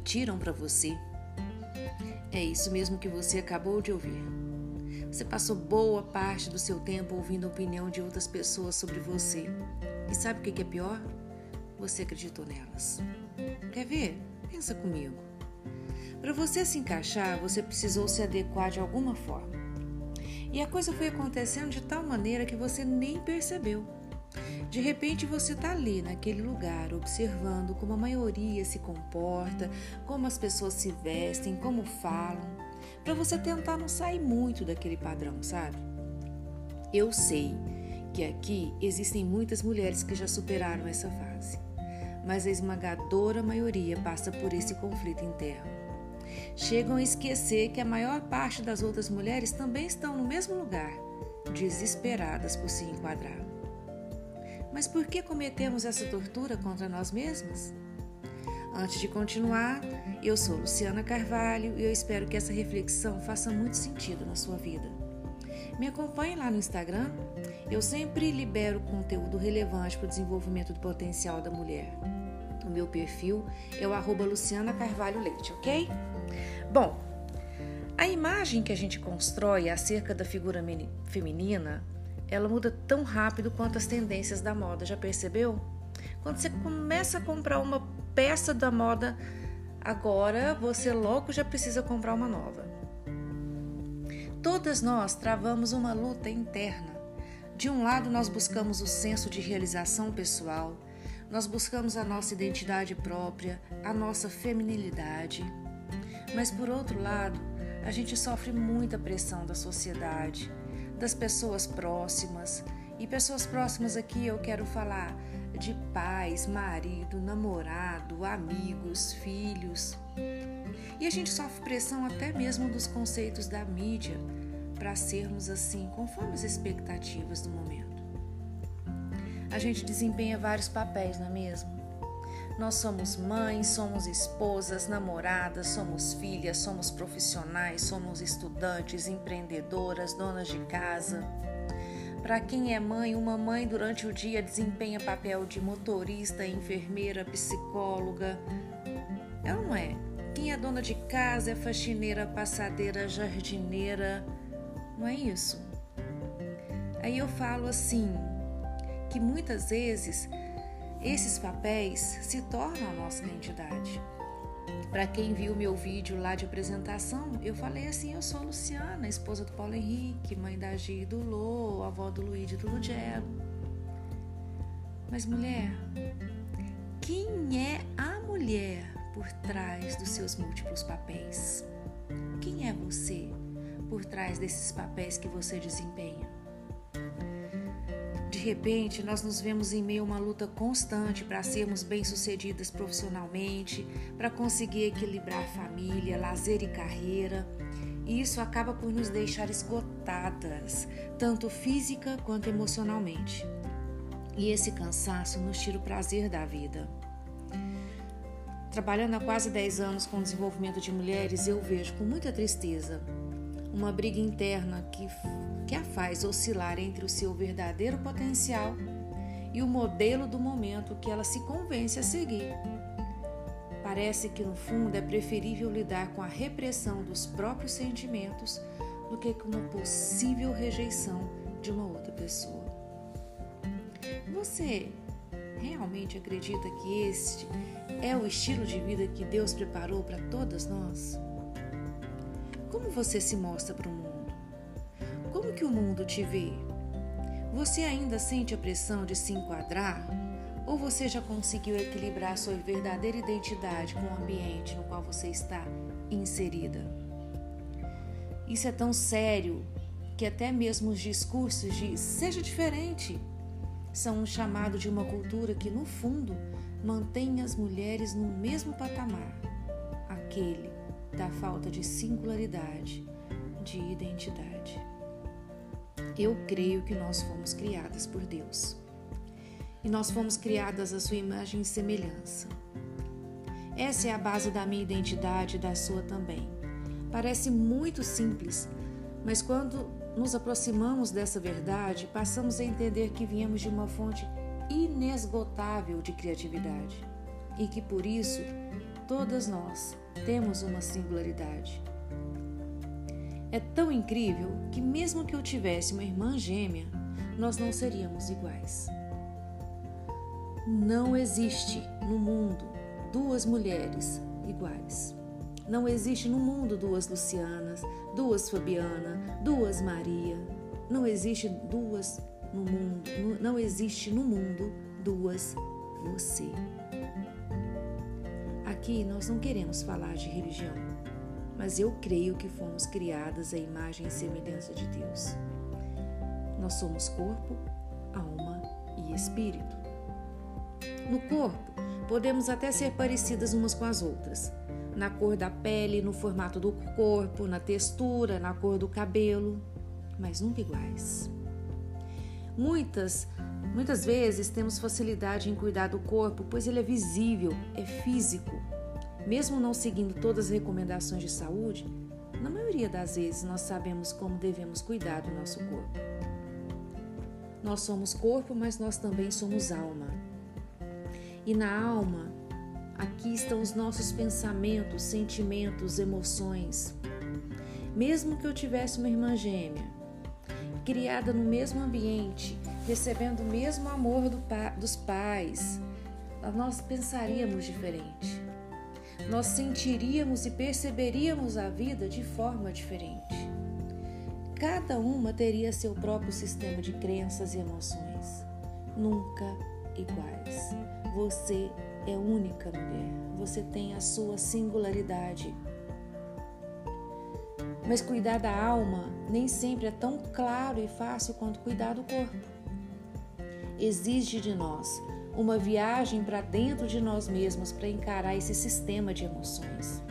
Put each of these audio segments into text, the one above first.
mentiram para você. É isso mesmo que você acabou de ouvir. Você passou boa parte do seu tempo ouvindo a opinião de outras pessoas sobre você. E sabe o que é pior? Você acreditou nelas. Quer ver? Pensa comigo. Para você se encaixar, você precisou se adequar de alguma forma. E a coisa foi acontecendo de tal maneira que você nem percebeu. De repente você está ali naquele lugar, observando como a maioria se comporta, como as pessoas se vestem, como falam, para você tentar não sair muito daquele padrão, sabe? Eu sei que aqui existem muitas mulheres que já superaram essa fase, mas a esmagadora maioria passa por esse conflito interno. Chegam a esquecer que a maior parte das outras mulheres também estão no mesmo lugar, desesperadas por se enquadrar. Mas por que cometemos essa tortura contra nós mesmas? Antes de continuar, eu sou Luciana Carvalho e eu espero que essa reflexão faça muito sentido na sua vida. Me acompanhe lá no Instagram, eu sempre libero conteúdo relevante para o desenvolvimento do potencial da mulher. O meu perfil é o arroba Luciana Carvalho Leite, ok? Bom, a imagem que a gente constrói acerca da figura feminina ela muda tão rápido quanto as tendências da moda, já percebeu? Quando você começa a comprar uma peça da moda agora, você logo já precisa comprar uma nova. Todas nós travamos uma luta interna. De um lado, nós buscamos o senso de realização pessoal, nós buscamos a nossa identidade própria, a nossa feminilidade. Mas por outro lado, a gente sofre muita pressão da sociedade, das pessoas próximas. E pessoas próximas aqui eu quero falar de pais, marido, namorado, amigos, filhos. E a gente sofre pressão até mesmo dos conceitos da mídia para sermos assim, conforme as expectativas do momento. A gente desempenha vários papéis, não é mesmo? Nós somos mães, somos esposas, namoradas, somos filhas, somos profissionais, somos estudantes, empreendedoras, donas de casa. Para quem é mãe, uma mãe durante o dia desempenha papel de motorista, enfermeira, psicóloga. Ou não é? Quem é dona de casa é faxineira, passadeira, jardineira. Não é isso? Aí eu falo assim, que muitas vezes esses papéis se tornam a nossa identidade. Para quem viu meu vídeo lá de apresentação, eu falei assim: eu sou Luciana, esposa do Paulo Henrique, mãe da Gi e do Lô, avó do Luiz e do Lugelo. Mas, mulher, quem é a mulher por trás dos seus múltiplos papéis? Quem é você por trás desses papéis que você desempenha? Repente, nós nos vemos em meio a uma luta constante para sermos bem-sucedidas profissionalmente, para conseguir equilibrar família, lazer e carreira. E isso acaba por nos deixar esgotadas, tanto física quanto emocionalmente. E esse cansaço nos tira o prazer da vida. Trabalhando há quase 10 anos com o desenvolvimento de mulheres, eu vejo com muita tristeza uma briga interna que, que a faz oscilar entre o seu verdadeiro potencial e o modelo do momento que ela se convence a seguir. Parece que no fundo é preferível lidar com a repressão dos próprios sentimentos do que com uma possível rejeição de uma outra pessoa. Você realmente acredita que este é o estilo de vida que Deus preparou para todas nós? Como você se mostra para o mundo? Como que o mundo te vê? Você ainda sente a pressão de se enquadrar? Ou você já conseguiu equilibrar sua verdadeira identidade com o ambiente no qual você está inserida? Isso é tão sério que até mesmo os discursos de seja diferente são um chamado de uma cultura que, no fundo, mantém as mulheres no mesmo patamar aquele da falta de singularidade, de identidade. Eu creio que nós fomos criadas por Deus e nós fomos criadas à sua imagem e semelhança. Essa é a base da minha identidade e da sua também. Parece muito simples, mas quando nos aproximamos dessa verdade, passamos a entender que viemos de uma fonte inesgotável de criatividade e que por isso todas nós temos uma singularidade. É tão incrível que, mesmo que eu tivesse uma irmã gêmea, nós não seríamos iguais. Não existe no mundo duas mulheres iguais. Não existe no mundo duas Lucianas, duas Fabiana, duas Maria. Não existe duas no mundo, não existe no mundo duas você. Aqui nós não queremos falar de religião, mas eu creio que fomos criadas à imagem e semelhança de Deus. Nós somos corpo, alma e espírito. No corpo, podemos até ser parecidas umas com as outras, na cor da pele, no formato do corpo, na textura, na cor do cabelo, mas nunca iguais. Muitas, muitas vezes temos facilidade em cuidar do corpo, pois ele é visível, é físico. Mesmo não seguindo todas as recomendações de saúde, na maioria das vezes nós sabemos como devemos cuidar do nosso corpo. Nós somos corpo, mas nós também somos alma. E na alma, aqui estão os nossos pensamentos, sentimentos, emoções. Mesmo que eu tivesse uma irmã gêmea, criada no mesmo ambiente, recebendo o mesmo amor do pa dos pais, nós pensaríamos diferente. Nós sentiríamos e perceberíamos a vida de forma diferente. Cada uma teria seu próprio sistema de crenças e emoções, nunca iguais. Você é única mulher, você tem a sua singularidade. Mas cuidar da alma nem sempre é tão claro e fácil quanto cuidar do corpo. Exige de nós uma viagem para dentro de nós mesmos para encarar esse sistema de emoções.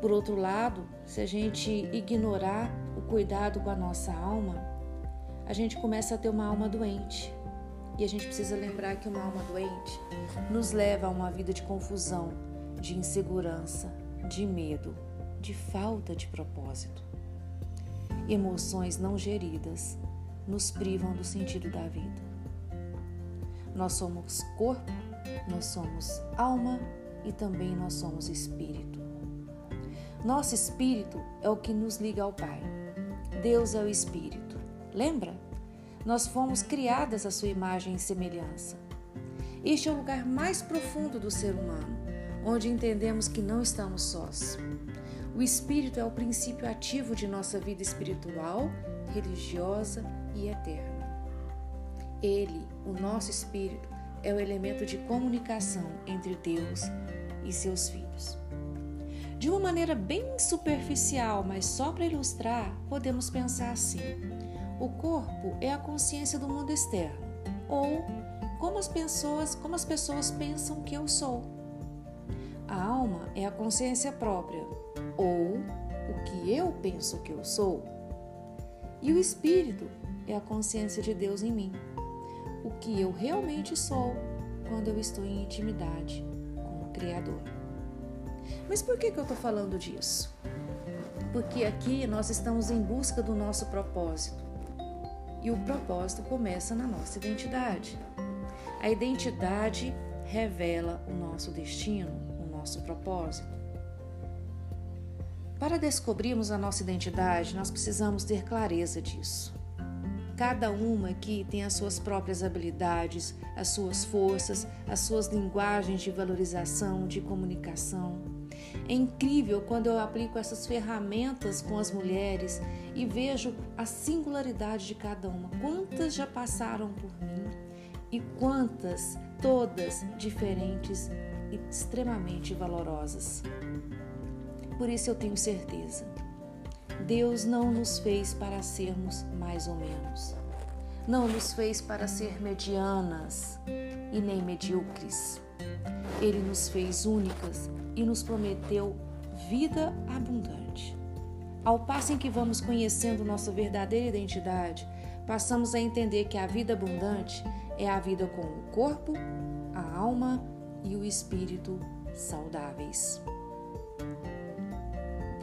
Por outro lado, se a gente ignorar o cuidado com a nossa alma, a gente começa a ter uma alma doente. E a gente precisa lembrar que uma alma doente nos leva a uma vida de confusão, de insegurança, de medo, de falta de propósito. Emoções não geridas nos privam do sentido da vida. Nós somos corpo, nós somos alma e também nós somos espírito. Nosso espírito é o que nos liga ao Pai. Deus é o espírito. Lembra? Nós fomos criadas à sua imagem e semelhança. Este é o lugar mais profundo do ser humano, onde entendemos que não estamos sós. O espírito é o princípio ativo de nossa vida espiritual, religiosa e eterna. Ele, o nosso espírito, é o elemento de comunicação entre Deus e seus filhos. De uma maneira bem superficial, mas só para ilustrar, podemos pensar assim: o corpo é a consciência do mundo externo, ou como as pessoas, como as pessoas pensam que eu sou. A alma é a consciência própria, ou o que eu penso que eu sou. E o espírito é a consciência de Deus em mim, que eu realmente sou quando eu estou em intimidade com o Criador. Mas por que, que eu estou falando disso? Porque aqui nós estamos em busca do nosso propósito. E o propósito começa na nossa identidade. A identidade revela o nosso destino, o nosso propósito. Para descobrirmos a nossa identidade, nós precisamos ter clareza disso. Cada uma aqui tem as suas próprias habilidades, as suas forças, as suas linguagens de valorização, de comunicação. É incrível quando eu aplico essas ferramentas com as mulheres e vejo a singularidade de cada uma. Quantas já passaram por mim e quantas, todas diferentes e extremamente valorosas. Por isso eu tenho certeza. Deus não nos fez para sermos mais ou menos. Não nos fez para ser medianas e nem medíocres. Ele nos fez únicas e nos prometeu vida abundante. Ao passo em que vamos conhecendo nossa verdadeira identidade, passamos a entender que a vida abundante é a vida com o corpo, a alma e o espírito saudáveis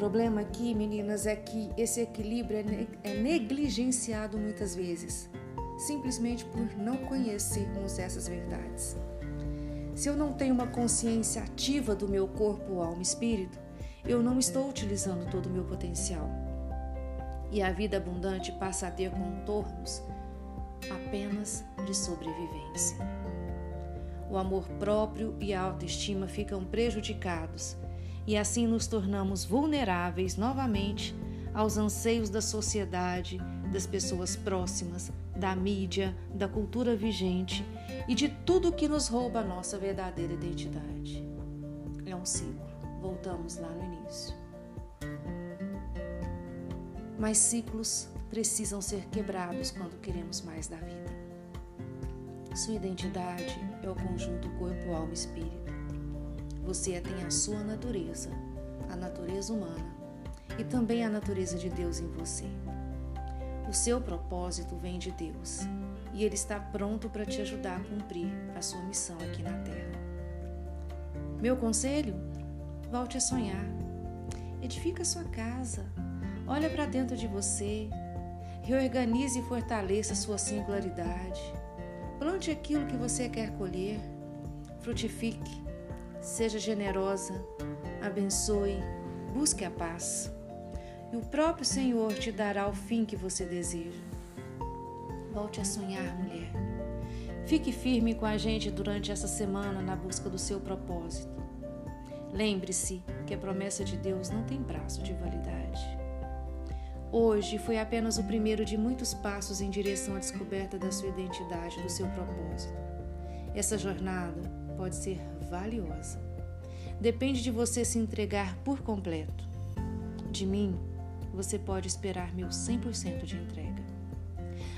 problema aqui, meninas, é que esse equilíbrio é, é negligenciado muitas vezes, simplesmente por não conhecermos essas verdades. Se eu não tenho uma consciência ativa do meu corpo, alma e espírito, eu não estou utilizando todo o meu potencial. E a vida abundante passa a ter contornos apenas de sobrevivência. O amor próprio e a autoestima ficam prejudicados e assim nos tornamos vulneráveis novamente aos anseios da sociedade, das pessoas próximas, da mídia, da cultura vigente e de tudo que nos rouba a nossa verdadeira identidade. É um ciclo. Voltamos lá no início. Mas ciclos precisam ser quebrados quando queremos mais da vida. Sua identidade é o conjunto corpo, alma e espírito. Você tem a sua natureza, a natureza humana e também a natureza de Deus em você. O seu propósito vem de Deus e Ele está pronto para te ajudar a cumprir a sua missão aqui na Terra. Meu conselho? Volte a sonhar. Edifica a sua casa. Olha para dentro de você. Reorganize e fortaleça a sua singularidade. Plante aquilo que você quer colher. Frutifique. Seja generosa. Abençoe. Busque a paz e o próprio Senhor te dará o fim que você deseja. Volte a sonhar, mulher. Fique firme com a gente durante essa semana na busca do seu propósito. Lembre-se que a promessa de Deus não tem prazo de validade. Hoje foi apenas o primeiro de muitos passos em direção à descoberta da sua identidade, do seu propósito. Essa jornada pode ser valiosa. Depende de você se entregar por completo. De mim, você pode esperar meu 100% de entrega.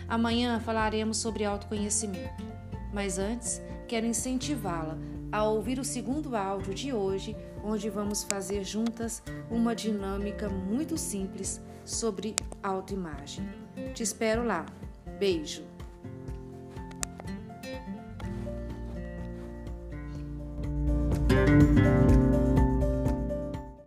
Amanhã falaremos sobre autoconhecimento, mas antes quero incentivá-la a ouvir o segundo áudio de hoje, onde vamos fazer juntas uma dinâmica muito simples sobre autoimagem. Te espero lá. Beijo!